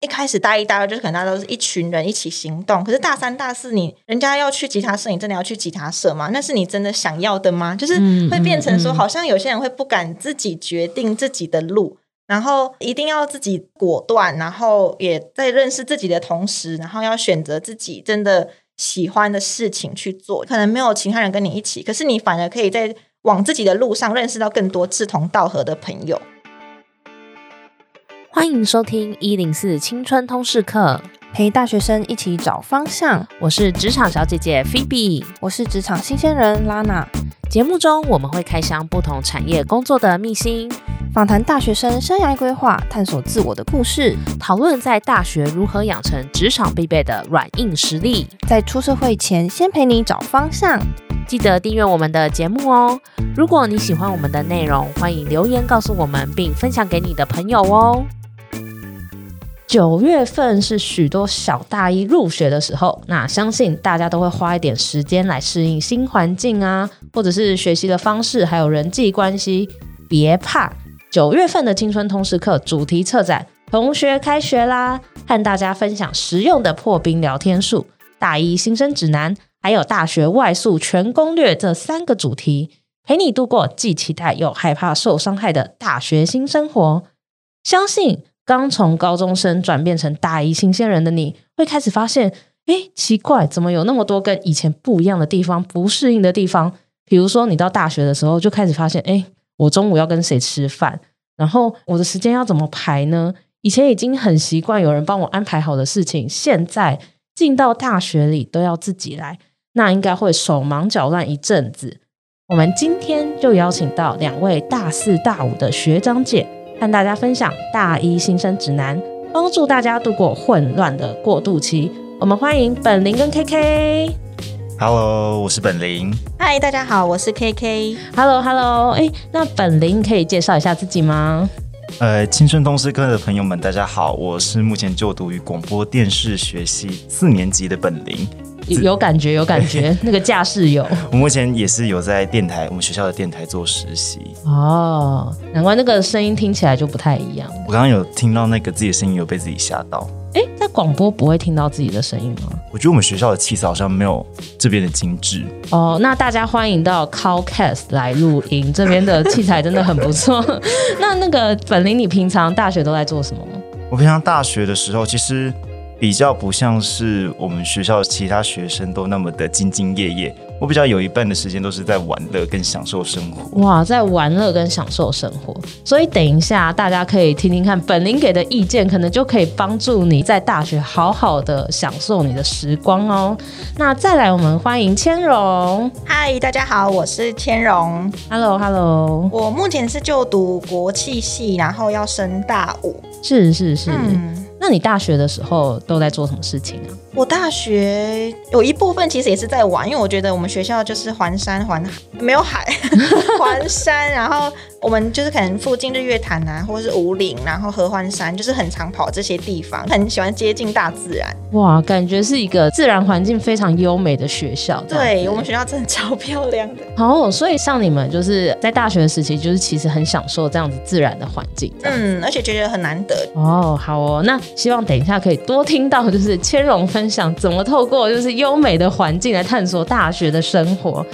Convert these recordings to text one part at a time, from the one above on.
一开始大一、大二就是可能大家都是一群人一起行动，可是大三、大四你人家要去吉他社，你真的要去吉他社吗？那是你真的想要的吗？就是会变成说，好像有些人会不敢自己决定自己的路，然后一定要自己果断，然后也在认识自己的同时，然后要选择自己真的喜欢的事情去做。可能没有其他人跟你一起，可是你反而可以在往自己的路上认识到更多志同道合的朋友。欢迎收听一零四青春通识课，陪大学生一起找方向。我是职场小姐姐 Phoebe，我是职场新鲜人 Lana。节目中我们会开箱不同产业工作的秘辛，访谈大学生生涯规划，探索自我的故事，讨论在大学如何养成职场必备的软硬实力，在出社会前先陪你找方向。记得订阅我们的节目哦！如果你喜欢我们的内容，欢迎留言告诉我们，并分享给你的朋友哦。九月份是许多小大一入学的时候，那相信大家都会花一点时间来适应新环境啊，或者是学习的方式，还有人际关系。别怕，九月份的青春通识课主题策展，同学开学啦！和大家分享实用的破冰聊天术、大一新生指南，还有大学外宿全攻略这三个主题，陪你度过既期待又害怕受伤害的大学新生活。相信。刚从高中生转变成大一新鲜人的你，会开始发现，哎，奇怪，怎么有那么多跟以前不一样的地方，不适应的地方？比如说，你到大学的时候就开始发现，哎，我中午要跟谁吃饭，然后我的时间要怎么排呢？以前已经很习惯有人帮我安排好的事情，现在进到大学里都要自己来，那应该会手忙脚乱一阵子。我们今天就邀请到两位大四大五的学长姐。和大家分享大一新生指南，帮助大家度过混乱的过渡期。我们欢迎本林跟 KK。Hello，我是本林。Hi，大家好，我是 KK。Hello，Hello。哎，那本林可以介绍一下自己吗？呃，青春通识课的朋友们，大家好，我是目前就读于广播电视学系四年级的本林。有感觉，有感觉，那个架势有。我目前也是有在电台，我们学校的电台做实习。哦，难怪那个声音听起来就不太一样。我刚刚有听到那个自己的声音，有被自己吓到。哎，在广播不会听到自己的声音吗？我觉得我们学校的气色好像没有这边的精致。哦，那大家欢迎到 Callcast 来录音，这边的器材真的很不错。那那个本林，你平常大学都在做什么吗？我平常大学的时候，其实。比较不像是我们学校其他学生都那么的兢兢业业，我比较有一半的时间都是在玩乐跟享受生活。哇，在玩乐跟享受生活，所以等一下大家可以听听看本林给的意见，可能就可以帮助你在大学好好的享受你的时光哦。那再来，我们欢迎千荣。嗨，大家好，我是千荣。Hello，Hello。我目前是就读国际系，然后要升大五。是是是。嗯那你大学的时候都在做什么事情啊？我大学有一部分其实也是在玩，因为我觉得我们学校就是环山环海，没有海，环山，然后我们就是可能附近日月潭啊，或者是武岭，然后合欢山，就是很常跑这些地方，很喜欢接近大自然。哇，感觉是一个自然环境非常优美的学校。对，我们学校真的超漂亮的。哦，所以像你们就是在大学的时期，就是其实很享受这样子自然的环境。嗯，而且觉得很难得。哦，好哦，那。希望等一下可以多听到，就是千荣分享怎么透过就是优美的环境来探索大学的生活。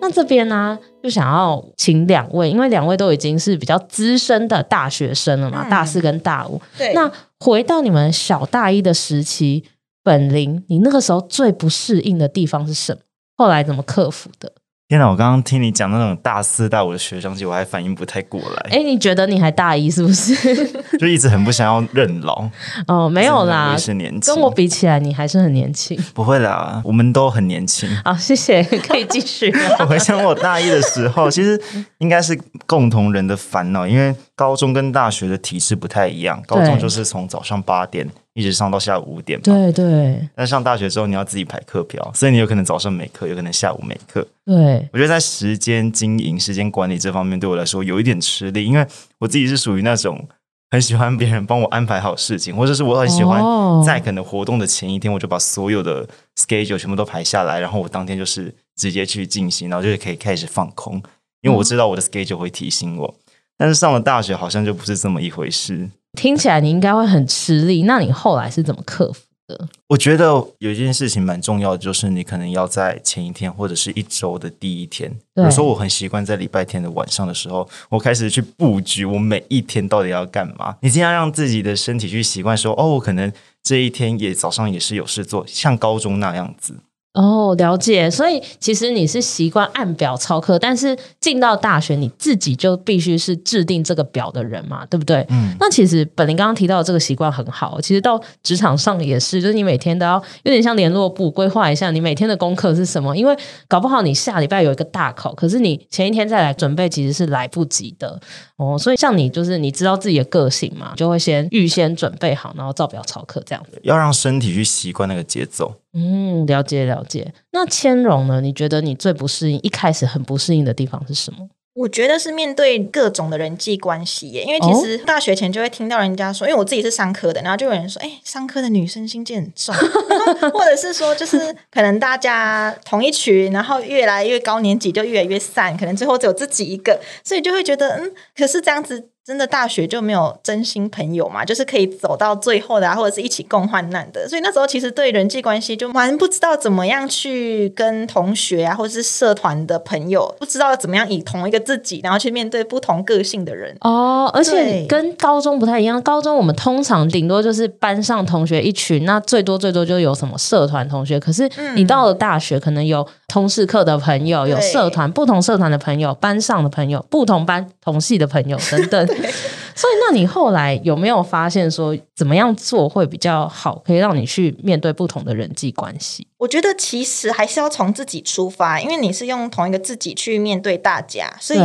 那这边呢、啊，就想要请两位，因为两位都已经是比较资深的大学生了嘛，嗯、大四跟大五。对。那回到你们小大一的时期，本林，你那个时候最不适应的地方是什么？后来怎么克服的？天哪！我刚刚听你讲那种大四大五的学长姐，我还反应不太过来。哎，你觉得你还大一是不是？就一直很不想要认老。哦，没有啦，我是年轻。跟我比起来，你还是很年轻。不会啦，我们都很年轻。好，谢谢，可以继续。我回想我大一的时候，其实应该是共同人的烦恼，因为高中跟大学的体制不太一样。高中就是从早上八点。一直上到下午五点嘛。对对。但上大学之后，你要自己排课表，所以你有可能早上没课，有可能下午没课。对。我觉得在时间经营、时间管理这方面，对我来说有一点吃力，因为我自己是属于那种很喜欢别人帮我安排好事情，或者是我很喜欢在可能活动的前一天，我就把所有的 schedule 全部都排下来，然后我当天就是直接去进行，然后就是可以开始放空，因为我知道我的 schedule 会提醒我。但是上了大学，好像就不是这么一回事。听起来你应该会很吃力。那你后来是怎么克服的？我觉得有一件事情蛮重要的，就是你可能要在前一天或者是一周的第一天，比如说我很习惯在礼拜天的晚上的时候，我开始去布局我每一天到底要干嘛。你尽量让自己的身体去习惯说，哦，我可能这一天也早上也是有事做，像高中那样子。哦，了解。所以其实你是习惯按表操课，但是进到大学，你自己就必须是制定这个表的人嘛，对不对？嗯。那其实本林刚刚提到的这个习惯很好，其实到职场上也是，就是你每天都要有点像联络部规划一下你每天的功课是什么，因为搞不好你下礼拜有一个大考，可是你前一天再来准备其实是来不及的哦。所以像你就是你知道自己的个性嘛，就会先预先准备好，然后照表操课这样子，要让身体去习惯那个节奏。嗯，了解了解。那千荣呢？你觉得你最不适应，一开始很不适应的地方是什么？我觉得是面对各种的人际关系耶，因为其实大学前就会听到人家说，因为我自己是商科的，然后就有人说，哎，商科的女生心机很重，或者是说，就是可能大家同一群，然后越来越高年级就越来越散，可能最后只有自己一个，所以就会觉得，嗯，可是这样子。真的大学就没有真心朋友嘛？就是可以走到最后的啊，或者是一起共患难的。所以那时候其实对人际关系就蛮不知道怎么样去跟同学啊，或者是社团的朋友，不知道怎么样以同一个自己，然后去面对不同个性的人。哦，而且跟高中不太一样。高中我们通常顶多就是班上同学一群，那最多最多就有什么社团同学。可是你到了大学，可能有通识课的朋友，有社团不同社团的朋友，班上的朋友，不同班同系的朋友等等。所以，那你后来有没有发现说，怎么样做会比较好，可以让你去面对不同的人际关系？我觉得其实还是要从自己出发，因为你是用同一个自己去面对大家，所以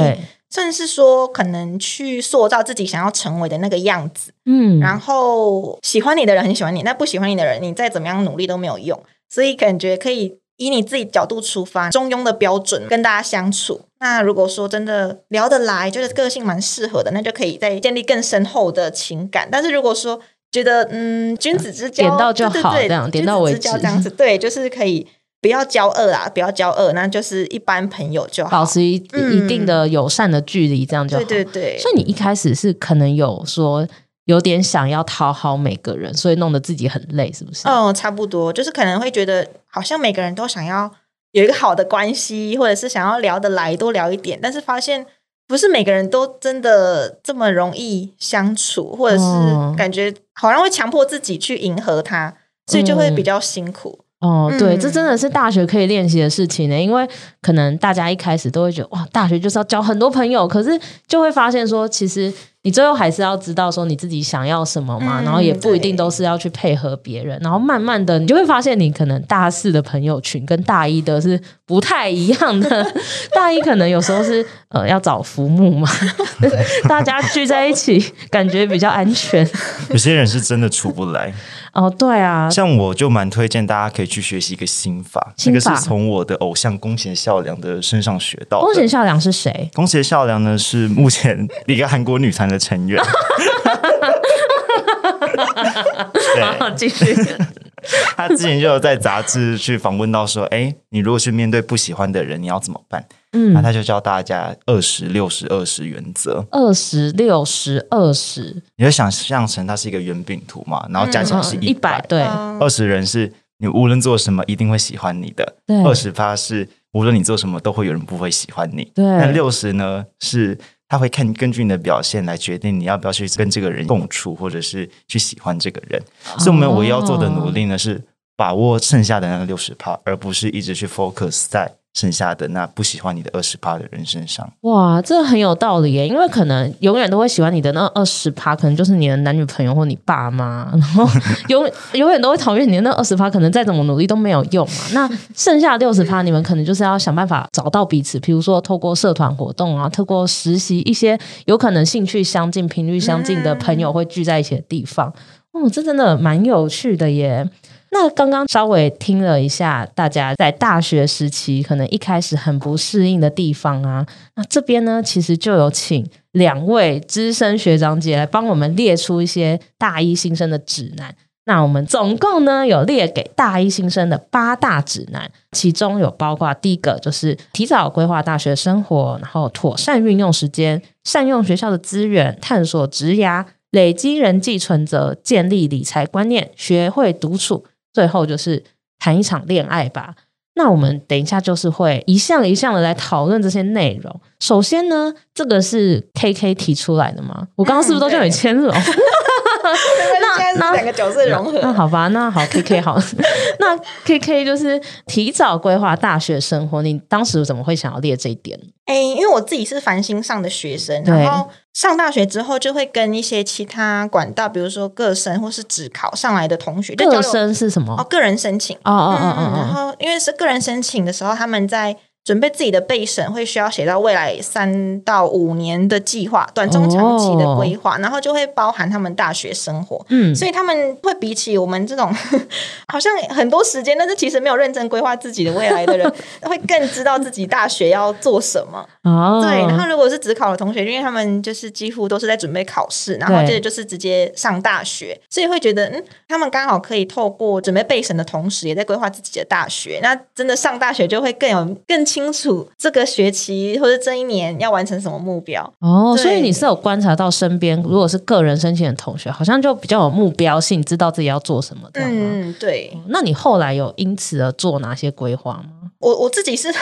算是说可能去塑造自己想要成为的那个样子。嗯，然后喜欢你的人很喜欢你，那不喜欢你的人，你再怎么样努力都没有用。所以感觉可以。以你自己角度出发，中庸的标准跟大家相处。那如果说真的聊得来，觉得个性蛮适合的，那就可以再建立更深厚的情感。但是如果说觉得嗯，君子之交点到就好，对对对，这样点到为止，这样子对，就是可以不要交恶啊，不要交恶，那就是一般朋友就好，保持一一定的友善的距离，这样就好。对对对。所以你一开始是可能有说。有点想要讨好每个人，所以弄得自己很累，是不是？嗯，差不多，就是可能会觉得好像每个人都想要有一个好的关系，或者是想要聊得来，多聊一点，但是发现不是每个人都真的这么容易相处，或者是感觉好像会强迫自己去迎合他，所以就会比较辛苦。嗯、哦，对，这真的是大学可以练习的事情呢，因为可能大家一开始都会觉得哇，大学就是要交很多朋友，可是就会发现说其实。你最后还是要知道说你自己想要什么嘛，嗯、然后也不一定都是要去配合别人，然后慢慢的你就会发现你可能大四的朋友群跟大一的是不太一样的，大一可能有时候是呃要找浮木嘛，大家聚在一起感觉比较安全，有些人是真的出不来。哦，对啊，像我就蛮推荐大家可以去学习一个心法，这个是从我的偶像宫贤孝良的身上学到的。宫贤孝良是谁？宫贤孝良呢是目前 一个韩国女团的成员。对，继续。他之前就有在杂志去访问到说，哎，你如果去面对不喜欢的人，你要怎么办？嗯，那他就教大家二十六十二十原则。二十六十二十，你就想象成它是一个圆饼图嘛，然后加起来是一百。对，二十人是你无论做什么一定会喜欢你的。对，二十趴是无论你做什么都会有人不会喜欢你。对，那六十呢是。他会看根据你的表现来决定你要不要去跟这个人共处，或者是去喜欢这个人。所以，我们唯一要做的努力呢，是把握剩下的那个六十趴，而不是一直去 focus 在。剩下的那不喜欢你的二十趴的人身上，哇，这很有道理耶！因为可能永远都会喜欢你的那二十趴，可能就是你的男女朋友或你爸妈，然后永永远都会讨厌你的那二十趴，可能再怎么努力都没有用嘛。那剩下六十趴，你们可能就是要想办法找到彼此，比如说透过社团活动啊，透过实习一些有可能兴趣相近、频率相近的朋友会聚在一起的地方。哦，这真的蛮有趣的耶。那刚刚稍微听了一下，大家在大学时期可能一开始很不适应的地方啊，那这边呢，其实就有请两位资深学长姐来帮我们列出一些大一新生的指南。那我们总共呢有列给大一新生的八大指南，其中有包括第一个就是提早规划大学生活，然后妥善运用时间，善用学校的资源，探索职涯。累积人际存折，建立理财观念，学会独处，最后就是谈一场恋爱吧。那我们等一下就是会一项一项的来讨论这些内容。首先呢，这个是 KK 提出来的吗？我刚刚是不是都叫你千柔？嗯那那两个角色融合那，那好吧，那好，K K 好，那 K K 就是提早规划大学生活。你当时怎么会想要列这一点？哎、欸，因为我自己是繁星上的学生，然后上大学之后就会跟一些其他管道，比如说个生或是只考上来的同学，个生是什么？哦，个人申请。哦哦哦哦，然后因为是个人申请的时候，他们在。准备自己的备审会需要写到未来三到五年的计划，短中长期的规划，哦、然后就会包含他们大学生活。嗯，所以他们会比起我们这种好像很多时间，但是其实没有认真规划自己的未来的人，会更知道自己大学要做什么。哦，对。然后如果是只考的同学，因为他们就是几乎都是在准备考试，然后接着就是直接上大学，所以会觉得嗯，他们刚好可以透过准备备审的同时，也在规划自己的大学。那真的上大学就会更有更清。清楚这个学期或者这一年要完成什么目标哦，所以你是有观察到身边如果是个人申请的同学，好像就比较有目标性，知道自己要做什么的。嗯，对。那你后来有因此而做哪些规划吗？我我自己是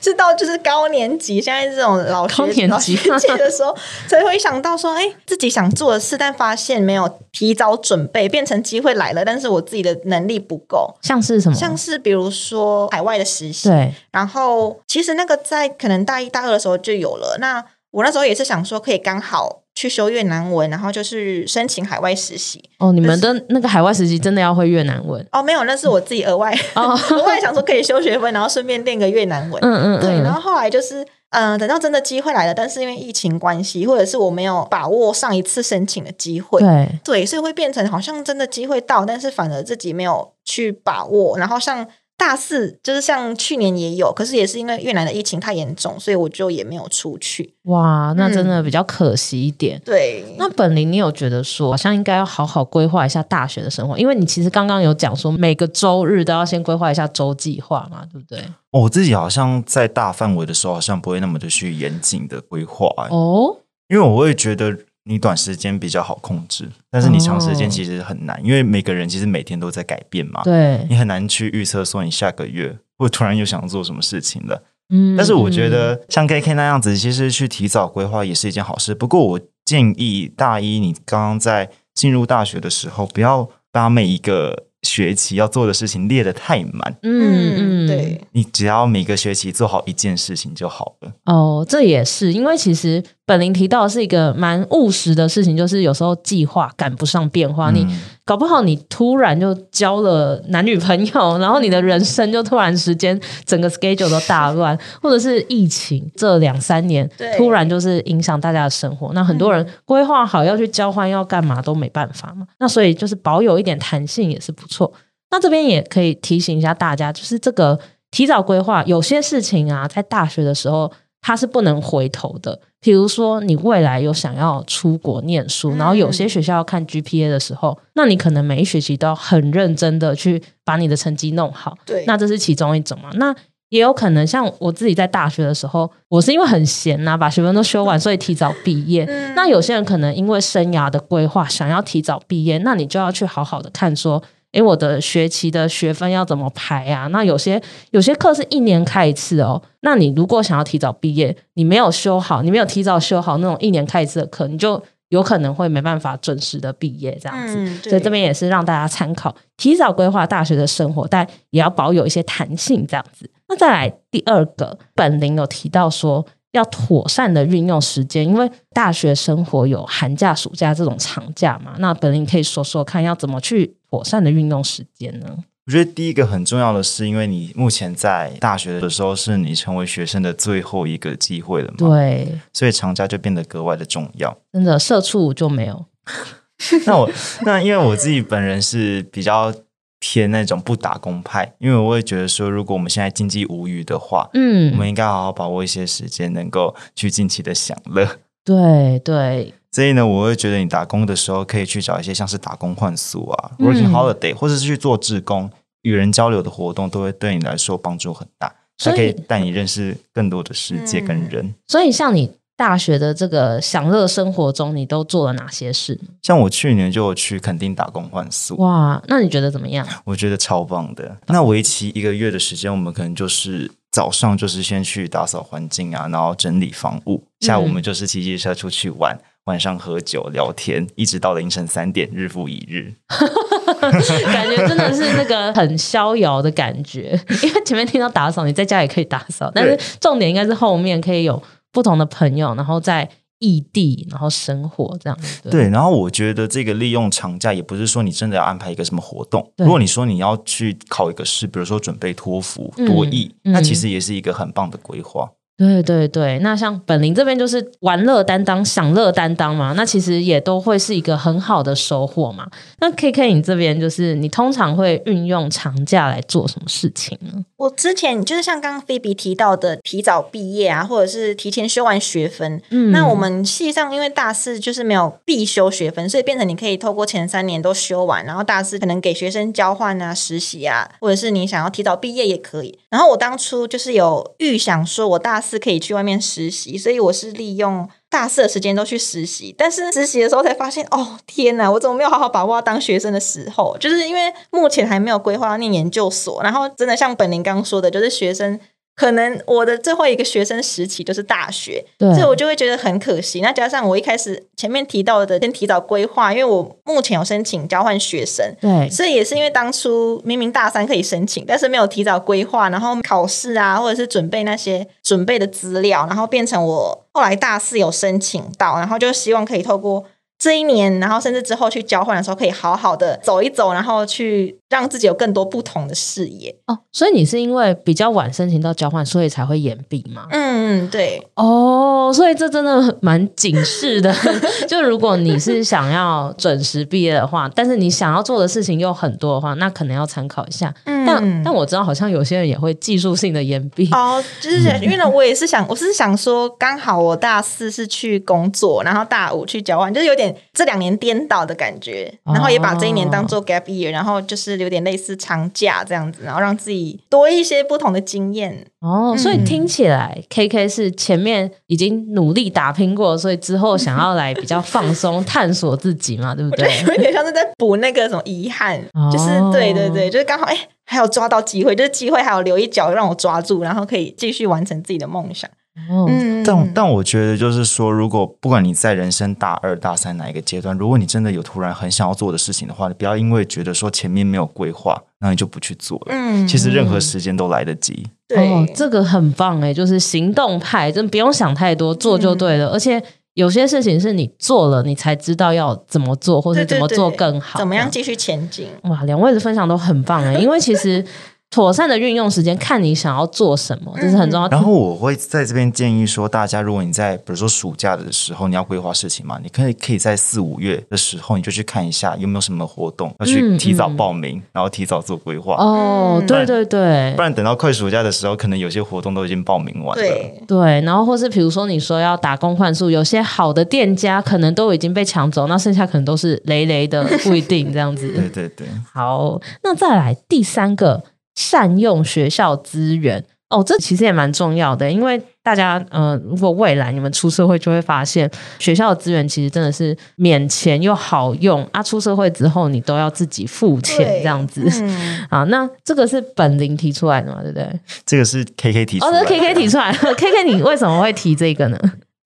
是到就是高年级，现在这种老学高年级的时候，才会想到说，哎、欸，自己想做的事，但发现没有提早准备，变成机会来了，但是我自己的能力不够。像是什么？像是比如说海外的实习，对。然后其实那个在可能大一大二的时候就有了。那我那时候也是想说，可以刚好。去修越南文，然后就是申请海外实习。哦，你们的那个海外实习真的要会越南文？哦，没有，那是我自己额外哦，额外想说可以修学分，然后顺便练个越南文。嗯，嗯嗯，对。然后后来就是，嗯、呃，等到真的机会来了，但是因为疫情关系，或者是我没有把握上一次申请的机会，对对，所以会变成好像真的机会到，但是反而自己没有去把握。然后像。大四就是像去年也有，可是也是因为越南的疫情太严重，所以我就也没有出去。哇，那真的比较可惜一点。嗯、对，那本林，你有觉得说好像应该要好好规划一下大学的生活？因为你其实刚刚有讲说每个周日都要先规划一下周计划嘛，对不对？我自己好像在大范围的时候，好像不会那么的去严谨的规划、欸、哦，因为我会觉得。你短时间比较好控制，但是你长时间其实很难，哦、因为每个人其实每天都在改变嘛。对，你很难去预测说你下个月会突然又想做什么事情了。嗯，但是我觉得像 KK 那样子，其实去提早规划也是一件好事。不过我建议大一你刚刚在进入大学的时候，不要把每一个学期要做的事情列得太满，嗯嗯，对，你只要每个学期做好一件事情就好了。哦，这也是因为其实本林提到的是一个蛮务实的事情，就是有时候计划赶不上变化，嗯、你搞不好你突然就交了男女朋友，然后你的人生就突然时间整个 schedule 都大乱，或者是疫情这两三年突然就是影响大家的生活，那很多人规划好要去交换要干嘛都没办法嘛，那所以就是保有一点弹性也是不错，那这边也可以提醒一下大家，就是这个提早规划，有些事情啊，在大学的时候它是不能回头的。比如说，你未来有想要出国念书，然后有些学校要看 GPA 的时候，嗯、那你可能每一学期都要很认真的去把你的成绩弄好。对，那这是其中一种嘛？那也有可能像我自己在大学的时候，我是因为很闲呐、啊，把学分都修完，所以提早毕业。嗯、那有些人可能因为生涯的规划，想要提早毕业，那你就要去好好的看说。诶，我的学期的学分要怎么排啊？那有些有些课是一年开一次哦。那你如果想要提早毕业，你没有修好，你没有提早修好那种一年开一次的课，你就有可能会没办法准时的毕业这样子。嗯、所以这边也是让大家参考，提早规划大学的生活，但也要保有一些弹性这样子。那再来第二个，本林有提到说。要妥善的运用时间，因为大学生活有寒假、暑假这种长假嘛。那本林可以说说看，要怎么去妥善的运用时间呢？我觉得第一个很重要的是，因为你目前在大学的时候是你成为学生的最后一个机会了嘛，对，所以长假就变得格外的重要。真的，社畜就没有。那我那因为我自己本人是比较。偏那种不打工派，因为我会觉得说，如果我们现在经济无余的话，嗯，我们应该好好把握一些时间，能够去尽情的享乐。对对，所以呢，我会觉得你打工的时候，可以去找一些像是打工换宿啊、嗯、working holiday，或者是去做志工、与人交流的活动，都会对你来说帮助很大，它可以带你认识更多的世界跟人。所以，像你大学的这个享乐生活中，你都做了哪些事？像我去年就有去垦丁打工换宿，哇，那你觉得怎么样？我觉得超棒的。那为期一个月的时间，我们可能就是早上就是先去打扫环境啊，然后整理房屋，下午我们就是骑机车出去玩。嗯晚上喝酒聊天，一直到凌晨三点，日复一日，感觉真的是那个很逍遥的感觉。因为前面听到打扫，你在家也可以打扫，但是重点应该是后面可以有不同的朋友，然后在异地，然后生活这样子。对，对，然后我觉得这个利用长假，也不是说你真的要安排一个什么活动。如果你说你要去考一个试，比如说准备托福、多益，嗯，那其实也是一个很棒的规划。对对对，那像本林这边就是玩乐担当、享乐担当嘛，那其实也都会是一个很好的收获嘛。那 KK 你这边就是你通常会运用长假来做什么事情呢？我之前就是像刚刚菲比提到的，提早毕业啊，或者是提前修完学分。嗯，那我们系上因为大四就是没有必修学分，所以变成你可以透过前三年都修完，然后大四可能给学生交换啊、实习啊，或者是你想要提早毕业也可以。然后我当初就是有预想说，我大是可以去外面实习，所以我是利用大四的时间都去实习。但是实习的时候才发现，哦天哪，我怎么没有好好把握当学生的时候？就是因为目前还没有规划要念研究所，然后真的像本林刚说的，就是学生。可能我的最后一个学生时期就是大学，对，所以我就会觉得很可惜。那加上我一开始前面提到的，先提早规划，因为我目前有申请交换学生，对，所以也是因为当初明明大三可以申请，但是没有提早规划，然后考试啊，或者是准备那些准备的资料，然后变成我后来大四有申请到，然后就希望可以透过。这一年，然后甚至之后去交换的时候，可以好好的走一走，然后去让自己有更多不同的视野哦。所以你是因为比较晚申请到交换，所以才会延毕吗？嗯嗯，对。哦，所以这真的蛮警示的。就如果你是想要准时毕业的话，但是你想要做的事情又很多的话，那可能要参考一下。嗯，但但我知道好像有些人也会技术性的延毕。哦，就是因为呢，我也是想，我是想说，刚好我大四是去工作，然后大五去交换，就是有点。这两年颠倒的感觉，然后也把这一年当做 gap year，然后就是有点类似长假这样子，然后让自己多一些不同的经验。哦，所以听起来 KK 是前面已经努力打拼过，所以之后想要来比较放松 探索自己嘛，对不对？有点像是在补那个什么遗憾，哦、就是对对对，就是刚好哎，还有抓到机会，就是机会还有留一脚让我抓住，然后可以继续完成自己的梦想。嗯，但但我觉得就是说，如果不管你在人生大二、大三哪一个阶段，如果你真的有突然很想要做的事情的话，你不要因为觉得说前面没有规划，那你就不去做了。嗯，其实任何时间都来得及。对，哦，这个很棒哎，就是行动派，真不用想太多，做就对了。嗯，而且有些事情是你做了，你才知道要怎么做，或者怎么做更好，对对对，怎么样继续前进。哇，两位的分享都很棒哎，因为其实。妥善的运用时间，看你想要做什么，这是很重要的。然后我会在这边建议说，大家如果你在比如说暑假的时候，你要规划事情嘛，你可以可以在四五月的时候，你就去看一下有没有什么活动，要去提早报名，嗯、然后提早做规划。哦，对对对，不然等到快暑假的时候，可能有些活动都已经报名完了。对对，然后或是比如说你说要打工换宿，有些好的店家可能都已经被抢走，那剩下可能都是雷雷的，不一定这样子。对对对，好，那再来第三个。善用学校资源哦，这其实也蛮重要的，因为大家，嗯、呃，如果未来你们出社会，就会发现学校的资源其实真的是免钱又好用啊。出社会之后，你都要自己付钱这样子。嗯、啊，那这个是本林提出来的嘛，对不对？这个是 KK 提出来的。哦，这是 KK 提出来的。KK，你为什么会提这个呢？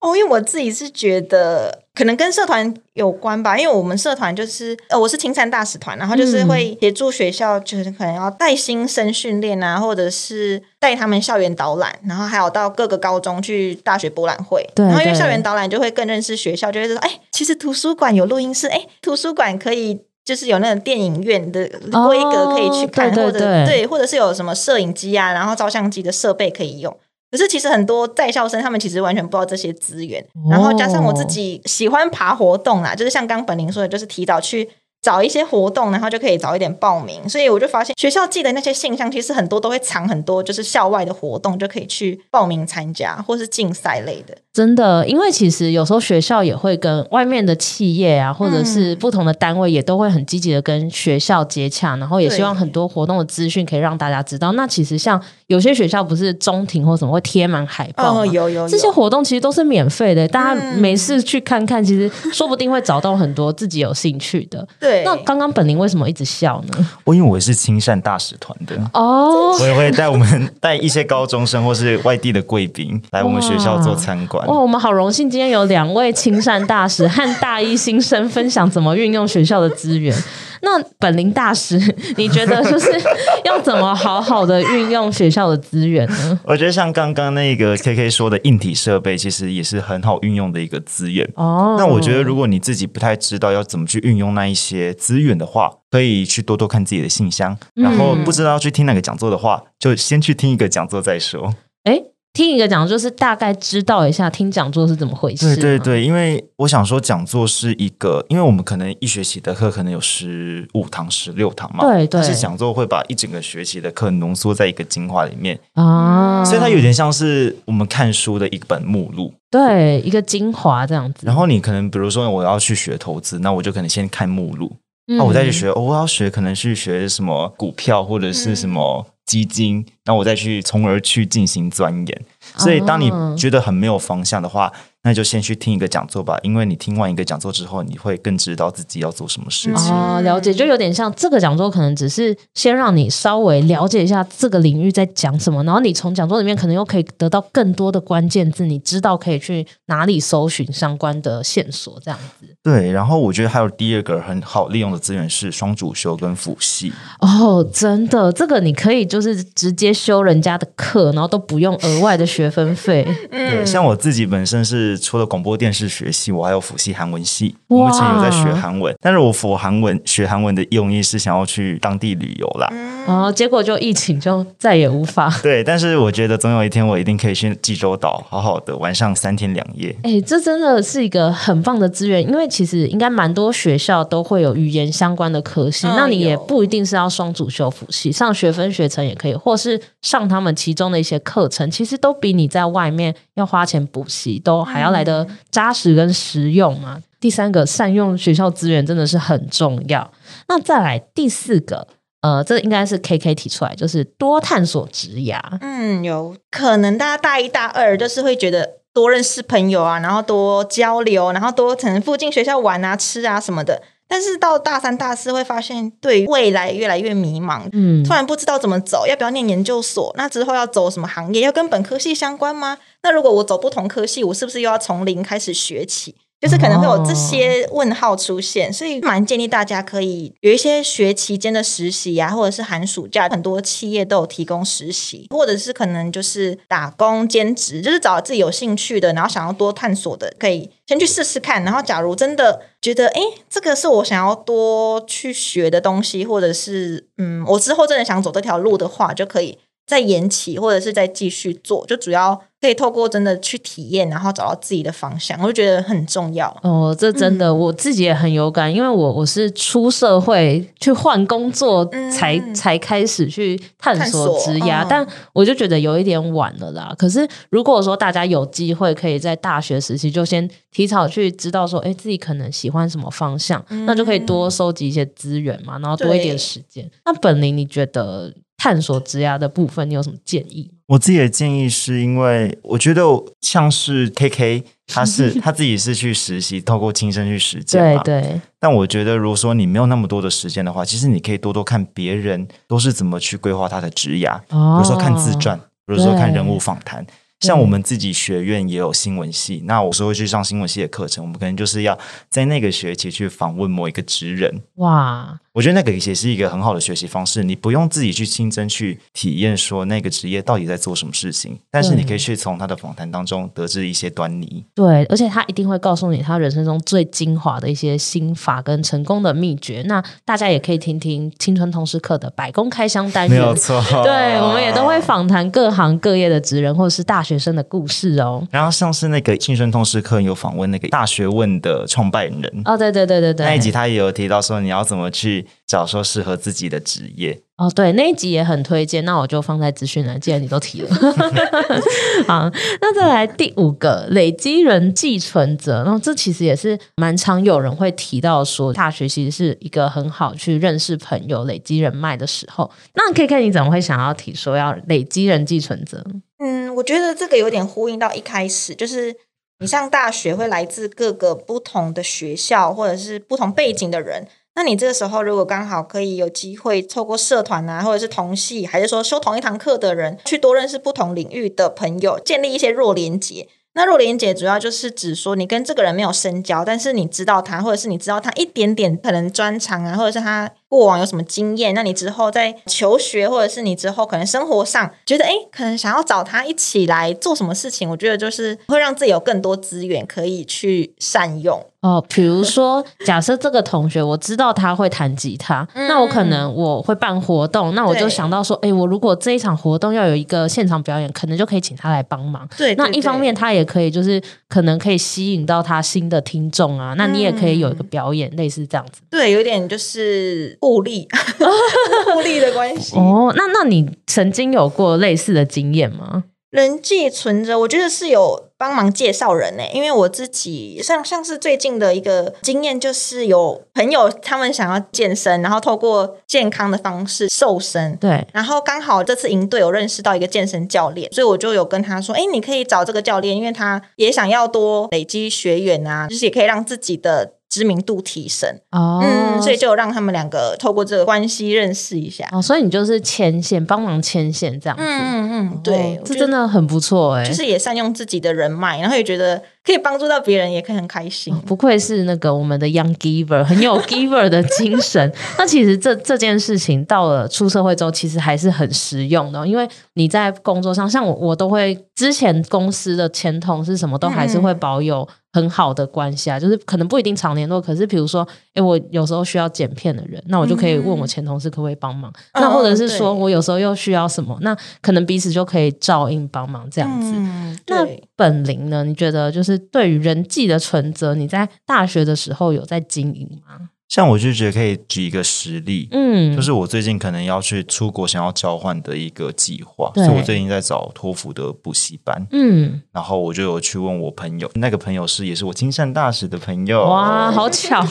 哦，因为我自己是觉得可能跟社团有关吧，因为我们社团就是呃，我是青山大使团，然后就是会协助学校，就是可能要带新生训练啊，或者是带他们校园导览，然后还有到各个高中去大学博览会。对，然后因为校园导览就会更认识学校，就会说，哎，其实图书馆有录音室，哎，图书馆可以就是有那种电影院的规格可以去看，哦、对对对，或者对，或者是有什么摄影机啊，然后照相机的设备可以用。可是其实很多在校生他们其实完全不知道这些资源，然后加上我自己喜欢爬活动啦，就是像刚本林说的，就是提早去找一些活动，然后就可以早一点报名。所以我就发现学校寄的那些信箱，其实很多都会藏很多，就是校外的活动，就可以去报名参加，或是竞赛类的。真的，因为其实有时候学校也会跟外面的企业啊，或者是不同的单位，也都会很积极的跟学校接洽，然后也希望很多活动的资讯可以让大家知道。那其实像有些学校不是中庭或什么会贴满海报，哦，有有有，这些活动其实都是免费的，大家没事去看看，其实说不定会找到很多自己有兴趣的。对。那刚刚本林为什么一直笑呢？我因为我是亲善大使团的哦，我也会带我们 带一些高中生或是外地的贵宾来我们学校做参观。哇，我们好荣幸今天有两位亲善大使和大一新生分享怎么运用学校的资源。那本林大使，你觉得就是要怎么好好的运用学校的资源呢？我觉得像刚刚那个 KK 说的硬体设备，其实也是很好运用的一个资源哦。那我觉得如果你自己不太知道要怎么去运用那一些资源的话，可以去多多看自己的信箱，然后不知道要去听哪个讲座的话，就先去听一个讲座再说。诶听一个讲座，就是大概知道一下听讲座是怎么回事。对对对，因为我想说，讲座是一个，因为我们可能一学期的课可能有十五堂、十六堂嘛，对对。但是讲座会把一整个学期的课浓缩在一个精华里面啊，所以它有点像是我们看书的一本目录，对，一个精华这样子。然后你可能比如说我要去学投资，那我就可能先看目录，那、嗯、我再去学，哦，我要学可能去学什么股票或者是什么。基金，那我再去，从而去进行钻研。所以，当你觉得很没有方向的话，那就先去听一个讲座吧，因为你听完一个讲座之后，你会更知道自己要做什么事情。哦，了解，就有点像这个讲座，可能只是先让你稍微了解一下这个领域在讲什么，然后你从讲座里面可能又可以得到更多的关键字，你知道可以去哪里搜寻相关的线索，这样子。对，然后我觉得还有第二个很好利用的资源是双主修跟辅系。哦，真的，这个你可以就是直接修人家的课，然后都不用额外的学分费。对，像我自己本身是。除了广播电视学系，我还有辅系韩文系。我目前有在学韩文，但是我辅韩文学韩文的用意是想要去当地旅游啦。哦，结果就疫情就再也无法。对，但是我觉得总有一天我一定可以去济州岛，好好的玩上三天两夜。哎，这真的是一个很棒的资源，因为其实应该蛮多学校都会有语言相关的科系，嗯、那你也不一定是要双主修辅系，上学分学程也可以，或是上他们其中的一些课程，其实都比你在外面要花钱补习都还要来的扎实跟实用嘛。嗯、第三个，善用学校资源真的是很重要。那再来第四个。呃，这应该是 KK 提出来，就是多探索职涯。嗯，有可能大家大一、大二就是会觉得多认识朋友啊，然后多交流，然后多可能附近学校玩啊、吃啊什么的。但是到大三、大四会发现，对未来越来越迷茫。嗯，突然不知道怎么走，要不要念研究所？那之后要走什么行业？要跟本科系相关吗？那如果我走不同科系，我是不是又要从零开始学起？就是可能会有这些问号出现，所以蛮建议大家可以有一些学期间的实习啊，或者是寒暑假，很多企业都有提供实习，或者是可能就是打工兼职，就是找自己有兴趣的，然后想要多探索的，可以先去试试看。然后假如真的觉得，诶，这个是我想要多去学的东西，或者是嗯，我之后真的想走这条路的话，就可以再延期，或者是再继续做，就主要。可以透过真的去体验，然后找到自己的方向，我就觉得很重要。哦，这真的、嗯、我自己也很有感，因为我我是出社会去换工作才、嗯、才开始去探索职涯，但我就觉得有一点晚了啦。可是如果说大家有机会可以在大学时期就先提早去知道说，哎，自己可能喜欢什么方向，嗯、那就可以多收集一些资源嘛，然后多一点时间。那本林，你觉得探索职涯的部分，你有什么建议？我自己的建议是因为我觉得像是 KK，他是 他自己是去实习，透过亲身去实践嘛。对对。但我觉得，如果说你没有那么多的时间的话，其实你可以多多看别人都是怎么去规划他的职涯，哦、比如说看自传，比如说看人物访谈。像我们自己学院也有新闻系，那我说会去上新闻系的课程，我们可能就是要在那个学期去访问某一个职人。哇！我觉得那个也是一个很好的学习方式，你不用自己去亲身去体验说那个职业到底在做什么事情，但是你可以去从他的访谈当中得知一些端倪。对，而且他一定会告诉你他人生中最精华的一些心法跟成功的秘诀。那大家也可以听听青春通识课的百工开箱单元，没有错。对，我们也都会访谈各行各业的职人或者是大学学生的故事哦。然后像是那个青春通识课有访问那个大学问的创办人哦，对对对对对，那一集他也有提到说你要怎么去找说适合自己的职业。哦，对，那一集也很推荐，那我就放在资讯栏。既然你都提了，好，那再来第五个，累积人际存折。然后这其实也是蛮常有人会提到说，大学其实是一个很好去认识朋友、累积人脉的时候。那 KK，你怎么会想要提说要累积人际存折？嗯，我觉得这个有点呼应到一开始，就是你上大学会来自各个不同的学校或者是不同背景的人。那你这个时候如果刚好可以有机会透过社团啊，或者是同系，还是说修同一堂课的人，去多认识不同领域的朋友，建立一些弱连接。那若连结主要就是指说，你跟这个人没有深交，但是你知道他，或者是你知道他一点点可能专长啊，或者是他过往有什么经验，那你之后在求学，或者是你之后可能生活上觉得，哎，可能想要找他一起来做什么事情，我觉得就是会让自己有更多资源可以去善用。哦，比如说，假设这个同学我知道他会弹吉他，嗯、那我可能我会办活动，那我就想到说，哎，我如果这一场活动要有一个现场表演，可能就可以请他来帮忙。对，那一方面他也可以就是可能可以吸引到他新的听众啊，那你也可以有一个表演，嗯、类似这样子。对，有点就是互利，互利的关系。哦，那那你曾经有过类似的经验吗？人际存折，我觉得是有帮忙介绍人呢，因为我自己像像是最近的一个经验，就是有朋友他们想要健身，然后透过健康的方式瘦身，对，然后刚好这次营队有认识到一个健身教练，所以我就有跟他说，哎，你可以找这个教练，因为他也想要多累积学员啊，就是也可以让自己的。知名度提升。哦，嗯，所以就让他们两个透过这个关系认识一下。哦，所以你就是牵线，帮忙牵线这样子，嗯嗯，对，这真的很不错哎，就是也善用自己的人脉，然后也觉得可以帮助到别人，也可以很开心。不愧是那个我们的 Young Giver，很有 Giver 的精神。那其实这这件事情到了出社会之后，其实还是很实用的，因为你在工作上，像我，我都会之前公司的前同事什么都还是会保有。很好的关系啊，就是可能不一定常联络，可是比如说，哎，我有时候需要剪片的人，那我就可以问我前同事可不可以帮忙。嗯、那或者是说我有时候又需要什么，那可能彼此就可以照应帮忙这样子。嗯、那本灵呢？你觉得就是对于人际的存折，你在大学的时候有在经营吗？像我就觉得可以举一个实例，嗯，就是我最近可能要去出国，想要交换的一个计划，所以我最近在找托福的补习班，嗯，然后我就有去问我朋友，那个朋友是也是我金善大使的朋友，哇，好巧，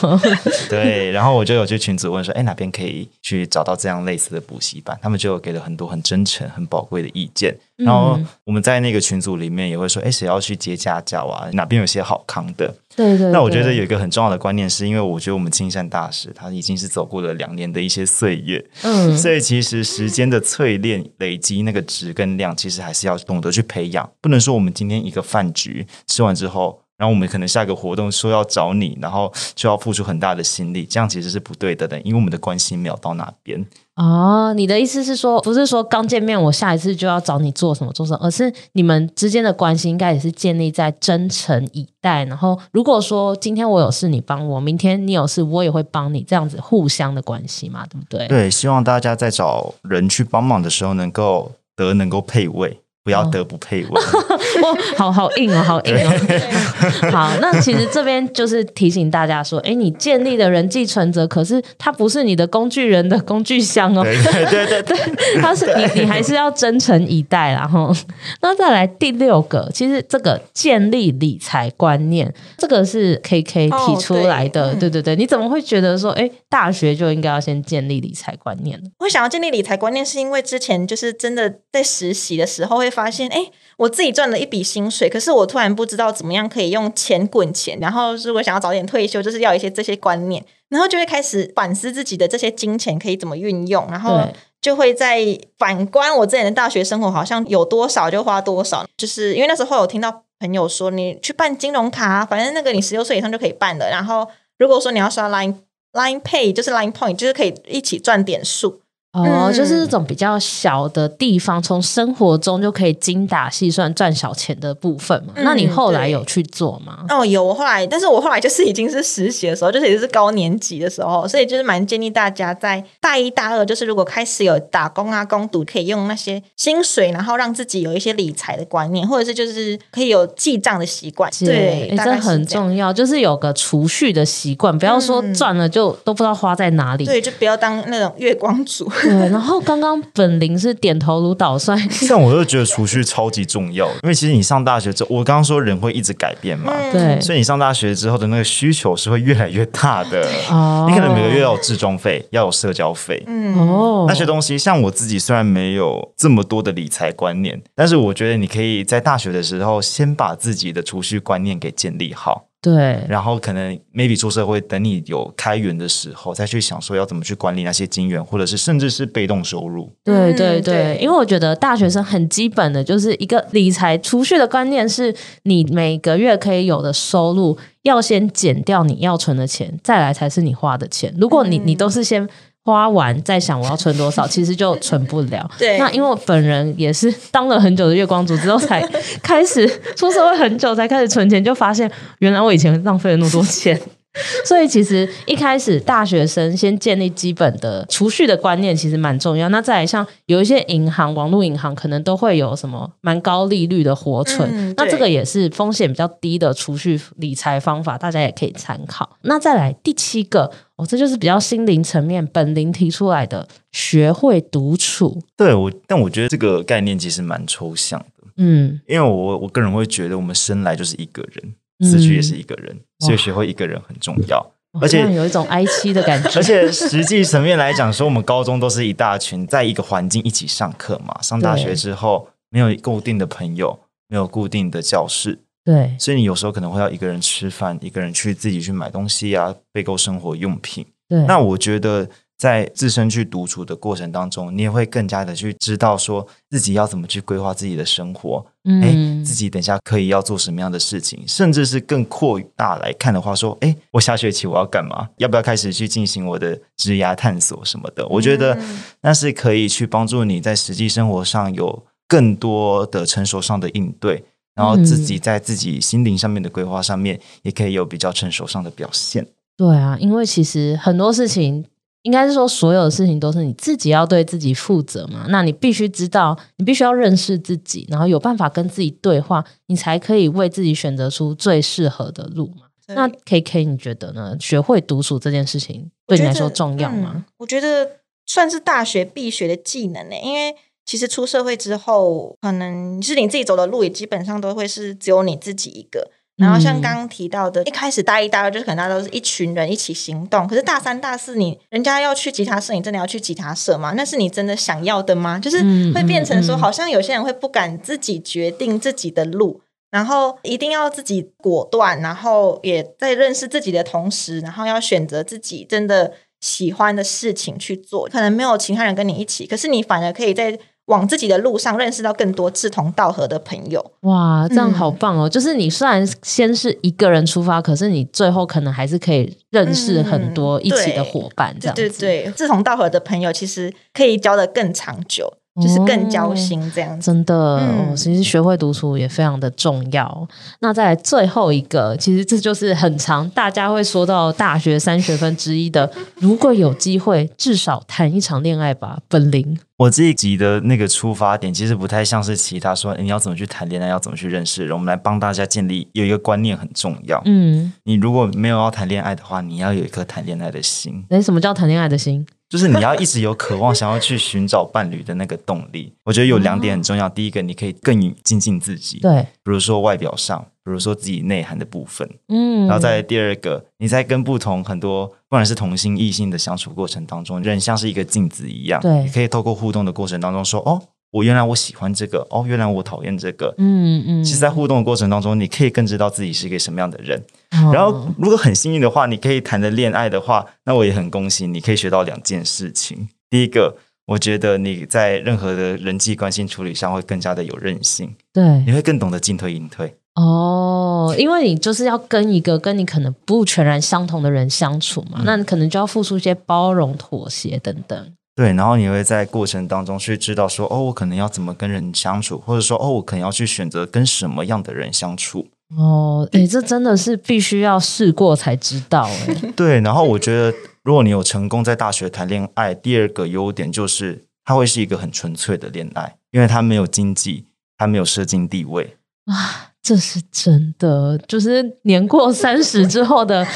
对，然后我就有去群组问说，哎，哪边可以去找到这样类似的补习班？他们就给了很多很真诚、很宝贵的意见。然后我们在那个群组里面也会说，哎，谁要去接家教啊？哪边有些好康的？对，对对。那我觉得有一个很重要的观念，是因为我觉得我们金山大使他已经是走过了两年的一些岁月，嗯，所以其实时间的淬炼、累积那个质跟量，其实还是要懂得去培养。不能说我们今天一个饭局吃完之后，然后我们可能下个活动说要找你，然后就要付出很大的心力，这样其实是不对的的，因为我们的关系没有到那边。哦，你的意思是说，不是说刚见面我下一次就要找你做什么做什么，而是你们之间的关系应该也是建立在真诚以待。然后如果说今天我有事你帮我，明天你有事我也会帮你，这样子互相的关系嘛，对不对？对，希望大家在找人去帮忙的时候，能够得能够配位。不要德不配位，哦，好好硬哦，好硬哦。好，那其实这边就是提醒大家说，哎，你建立的人际存折，可是它不是你的工具人的工具箱哦。对对对 对，它是你，你还是要真诚以待。然后，那再来第六个，其实这个建立理财观念，这个是 KK 提出来的。哦、对，对对对，你怎么会觉得说，哎，大学就应该要先建立理财观念呢？我想要建立理财观念，是因为之前就是真的在实习的时候会。发现哎，我自己赚了一笔薪水，可是我突然不知道怎么样可以用钱滚钱。然后如果想要早点退休，就是要一些这些观念，然后就会开始反思自己的这些金钱可以怎么运用，然后就会在反观我之前的大学生活，好像有多少就花多少。就是因为那时候有听到朋友说，你去办金融卡，反正那个你十六岁以上就可以办的。然后如果说你要刷 Line Line Pay，就是 Line Point，就是可以一起赚点数。哦，嗯、就是这种比较小的地方，从生活中就可以精打细算赚小钱的部分嘛。嗯、那你后来有去做吗？哦，有。我后来，但是我后来就是已经是实习的时候，就是也是高年级的时候，所以就是蛮建议大家在大一大二，就是如果开始有打工啊、工读，可以用那些薪水，然后让自己有一些理财的观念，或者是就是可以有记账的习惯。对，这、欸、很重要，就是有个储蓄的习惯，不要说赚了就都不知道花在哪里。对，就不要当那种月光族。对，然后刚刚本林是点头如捣蒜，但我就觉得储蓄超级重要，因为其实你上大学之后，我刚刚说人会一直改变嘛，嗯、对，所以你上大学之后的那个需求是会越来越大的。哦，你可能每个月要有置装费，要有社交费，嗯，哦，那些东西，像我自己虽然没有这么多的理财观念，但是我觉得你可以在大学的时候先把自己的储蓄观念给建立好。对，然后可能 maybe 出社会，等你有开源的时候，再去想说要怎么去管理那些金源，或者是甚至是被动收入。对对对，因为我觉得大学生很基本的就是一个理财储蓄的观念，是你每个月可以有的收入要先减掉你要存的钱，再来才是你花的钱。如果你你都是先。花完再想我要存多少，其实就存不了。对，那因为我本人也是当了很久的月光族之后，才开始出社会很久才开始存钱，就发现原来我以前浪费了那么多钱。所以其实一开始大学生先建立基本的储蓄的观念，其实蛮重要。那再来像有一些银行、网络银行，可能都会有什么蛮高利率的活存，嗯、那这个也是风险比较低的储蓄理财方法，大家也可以参考。那再来第七个，哦，这就是比较心灵层面本灵提出来的，学会独处。对我，但我觉得这个概念其实蛮抽象的。嗯，因为我我个人会觉得，我们生来就是一个人。死去也是一个人，嗯、所以学会一个人很重要，而且有一种哀戚的感觉。而且实际层面来讲，说我们高中都是一大群，在一个环境一起上课嘛。上大学之后，没有固定的朋友，没有固定的教室，对，所以你有时候可能会要一个人吃饭，一个人去自己去买东西啊，备购生活用品。对，那我觉得。在自身去独处的过程当中，你也会更加的去知道说自己要怎么去规划自己的生活，嗯，诶，自己等下可以要做什么样的事情，甚至是更扩大来看的话，说，诶，我下学期我要干嘛？要不要开始去进行我的职涯探索什么的？我觉得那是可以去帮助你在实际生活上有更多的成熟上的应对，然后自己在自己心灵上面的规划上面也可以有比较成熟上的表现。对啊，因为其实很多事情。应该是说，所有的事情都是你自己要对自己负责嘛。那你必须知道，你必须要认识自己，然后有办法跟自己对话，你才可以为自己选择出最适合的路嘛。那 KK，你觉得呢？学会独处这件事情对你来说重要吗？嗯，我觉得算是大学必学的技能呢。因为其实出社会之后，可能是你自己走的路，也基本上都会是只有你自己一个。然后像刚刚提到的，嗯、一开始大一、大二就是可能大家都是一群人一起行动，可是大三、大四你人家要去吉他社，你真的要去吉他社吗？那是你真的想要的吗？就是会变成说，好像有些人会不敢自己决定自己的路，然后一定要自己果断，然后也在认识自己的同时，然后要选择自己真的喜欢的事情去做。可能没有其他人跟你一起，可是你反而可以在。往自己的路上认识到更多志同道合的朋友，哇，这样好棒哦！嗯、就是你虽然先是一个人出发，可是你最后可能还是可以认识很多一起的伙伴，这样子。对对对，志同道合的朋友其实可以交得更长久。就是更交心这样子，哦，真的，嗯、其实学会独处也非常的重要。那再来最后一个，其实这就是很长大家会说到大学三学分之一的，如果有机会，至少谈一场恋爱吧。本林，我这一集的那个出发点其实不太像是其他说你要怎么去谈恋爱，要怎么去认识人。我们来帮大家建立有一个观念很重要。嗯，你如果没有要谈恋爱的话，你要有一颗谈恋爱的心。诶，什么叫谈恋爱的心？就是你要一直有渴望，想要去寻找伴侣的那个动力。我觉得有两点很重要。第一个，你可以更精进自己，对，比如说外表上，比如说自己内涵的部分，嗯。然后再第二个，你在跟不同很多，不管是同性异性的相处过程当中，人像是一个镜子一样，对，你可以透过互动的过程当中说，哦。我原来我喜欢这个哦，原来我讨厌这个，嗯嗯。其实，在互动的过程当中，你可以更知道自己是一个什么样的人。哦、然后，如果很幸运的话，你可以谈的恋爱的话，那我也很恭喜你，可以学到两件事情。第一个，我觉得你在任何的人际关系处理上会更加的有韧性，对，你会更懂得进退隐退。哦，因为你就是要跟一个跟你可能不全然相同的人相处嘛，嗯、那你可能就要付出一些包容、妥协等等。对，然后你会在过程当中去知道说，哦，我可能要怎么跟人相处，或者说，哦，我可能要去选择跟什么样的人相处。哦，哎，这真的是必须要试过才知道哎。对，然后我觉得，如果你有成功在大学谈恋爱，第二个优点就是它会是一个很纯粹的恋爱，因为它没有经济，它没有社经地位啊，这是真的，就是年过三十之后的。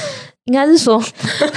应该是说，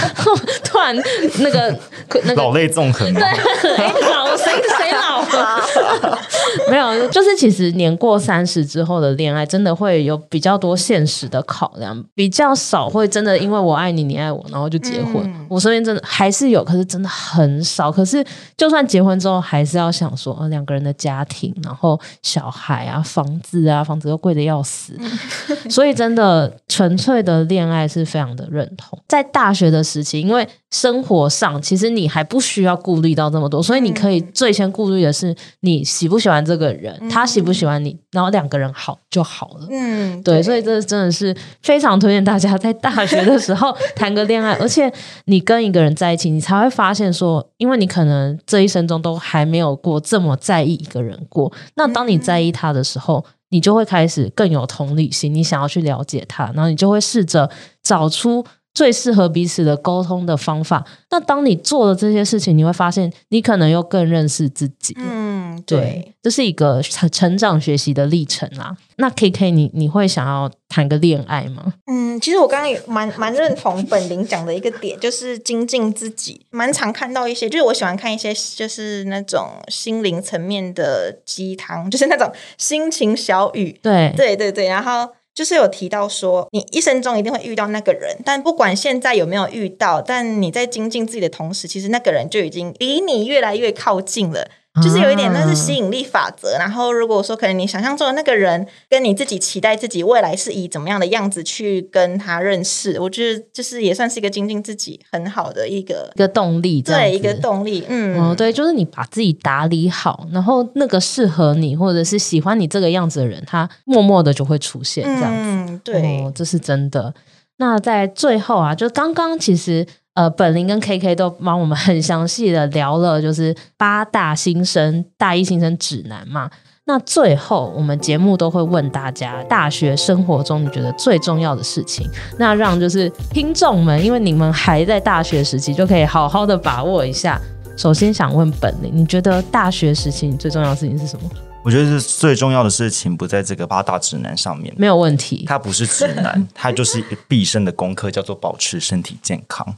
突然那个那个老泪纵横，对，哎，老谁谁老了？没有，就是其实年过三十之后的恋爱，真的会有比较多现实的考量，比较少会真的因为我爱你，你爱我，然后就结婚。嗯、我身边真的还是有，可是真的很少。可是就算结婚之后，还是要想说，呃，两个人的家庭，然后小孩啊，房子啊，房子又贵的要死，嗯、所以真的纯粹的恋爱是非常的认同。在大学的时期，因为生活上其实你还不需要顾虑到这么多，所以你可以最先顾虑的是你喜不喜欢这个人，嗯、他喜不喜欢你，然后两个人好就好了。嗯，对，对，所以这真的是非常推荐大家在大学的时候 谈个恋爱，而且你跟一个人在一起，你才会发现说，因为你可能这一生中都还没有过这么在意一个人过，那当你在意他的时候。嗯你就会开始更有同理心，你想要去了解他，然后你就会试着找出最适合彼此的沟通的方法。那当你做了这些事情，你会发现你可能又更认识自己。嗯，对，对，这是一个成成长学习的历程啊。那 KK，你你会想要谈个恋爱吗？嗯，其实我刚刚也蛮蛮认同本林讲的一个点，就是精进自己。蛮常看到一些，就是我喜欢看一些，就是那种心灵层面的鸡汤，就是那种心情小语。对，对对对，然后。就是有提到说，你一生中一定会遇到那个人，但不管现在有没有遇到，但你在精进自己的同时，其实那个人就已经离你越来越靠近了。就是有一点，那是吸引力法则。然后，如果说可能你想象中的那个人，跟你自己期待自己未来是以怎么样的样子去跟他认识，我觉得就是也算是一个精进自己很好的一个一个动力，对，一个动力。嗯，哦，对，就是你把自己打理好，然后那个适合你或者是喜欢你这个样子的人，他默默的就会出现。这样子，嗯，对，哦，这是真的。那在最后啊，就刚刚其实。呃，本林跟 KK 都帮我们很详细的聊了，就是八大新生大一新生指南嘛。那最后我们节目都会问大家，大学生活中你觉得最重要的事情，那让就是听众们，因为你们还在大学时期，就可以好好的把握一下。首先想问本林，你觉得大学时期你最重要的事情是什么？我觉得是最重要的事情不在这个八大指南上面，没有问题。它不是指南，它就是毕生的功课，叫做保持身体健康。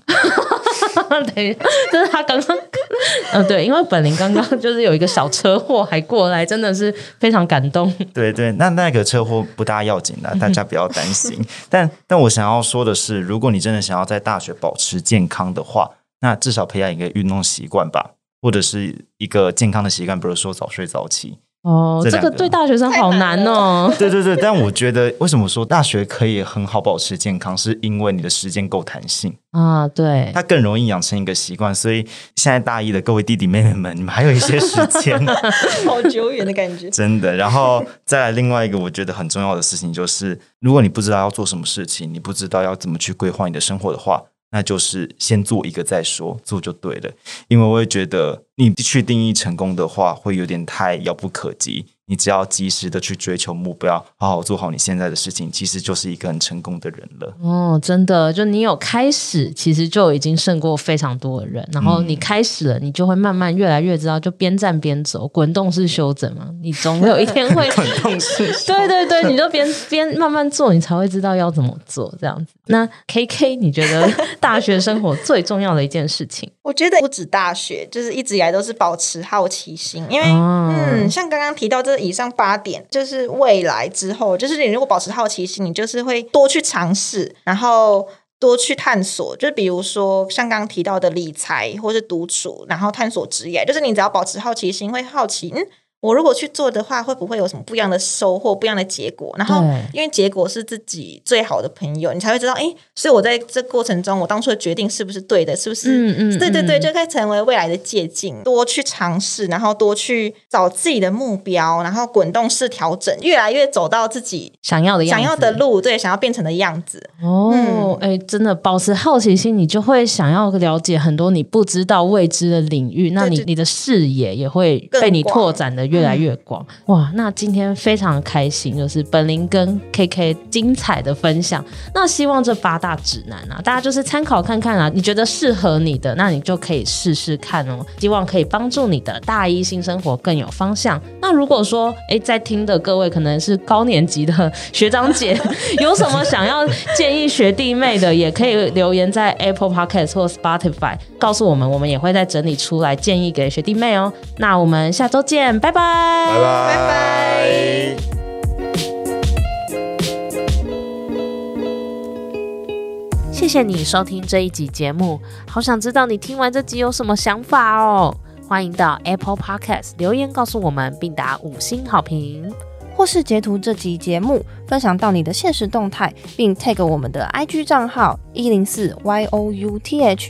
等一下，就是他刚刚，嗯，对，因为本林刚刚就是有一个小车祸还过来，真的是非常感动。对对，那那个车祸不大要紧的，大家不要担心。但但我想要说的是，如果你真的想要在大学保持健康的话，那至少培养一个运动习惯吧，或者是一个健康的习惯，比如说早睡早起。哦，这个对大学生好难哦。对对对，但我觉得为什么说大学可以很好保持健康，是因为你的时间够弹性啊。对，它更容易养成一个习惯。所以现在大一的各位弟弟妹妹们，你们还有一些时间，好久远的感觉。真的，然后再来另外一个我觉得很重要的事情，就是如果你不知道要做什么事情，你不知道要怎么去规划你的生活的话。那就是先做一个再说，做就对了。因为我也觉得，你去定义成功的话，会有点太遥不可及。你只要及时的去追求目标，好好做好你现在的事情，其实就是一个很成功的人了。哦，真的，就你有开始，其实就已经胜过非常多的人。然后你开始了，你就会慢慢越来越知道，就边站边走，滚动式修整嘛。你总有一天会 滚动式，对对对，你就边边慢慢做，你才会知道要怎么做这样子。那 KK，你觉得 大学生活最重要的一件事情？我觉得不止大学，就是一直以来都是保持好奇心，因为、哦、嗯，像刚刚提到这以上八点，就是未来之后，就是你如果保持好奇心，你就是会多去尝试，然后多去探索。就比如说像刚刚提到的理财，或是独处，然后探索职业，就是你只要保持好奇心，会好奇，嗯，我如果去做的话，会不会有什么不一样的收获、不一样的结果？然后，因为结果是自己最好的朋友，你才会知道，哎，所以我在这过程中，我当初的决定是不是对的？是不是？嗯嗯，对对对，就可以成为未来的借鉴，多去尝试，然后多去找自己的目标，然后滚动式调整，越来越走到自己想要的样子，想要的路，对，想要变成的样子。哦，哎、嗯，真的，保持好奇心，你就会想要了解很多你不知道未知的领域，那你你的视野也会被你拓展的越来越广。嗯、哇，那今天非常开心，就是本林跟 KK 精彩的分享。那希望这八大指南啊，大家就是参考看看啊，你觉得适合你的，那你就可以试试看哦。希望可以帮助你的大一新生活更有方向。那如果说，哎，在听的各位可能是高年级的学长姐，有什么想要建议学弟妹的，也可以留言在 Apple Podcast 或 Spotify 告诉我们，我们也会再整理出来建议给学弟妹哦。那我们下周见，拜拜，拜拜，拜拜。谢谢你收听这一集节目，好想知道你听完这集有什么想法哦。欢迎到 Apple Podcast 留言告诉我们，并打五星好评，或是截图这集节目分享到你的现实动态，并 tag 我们的 IG 账号一零四 youth，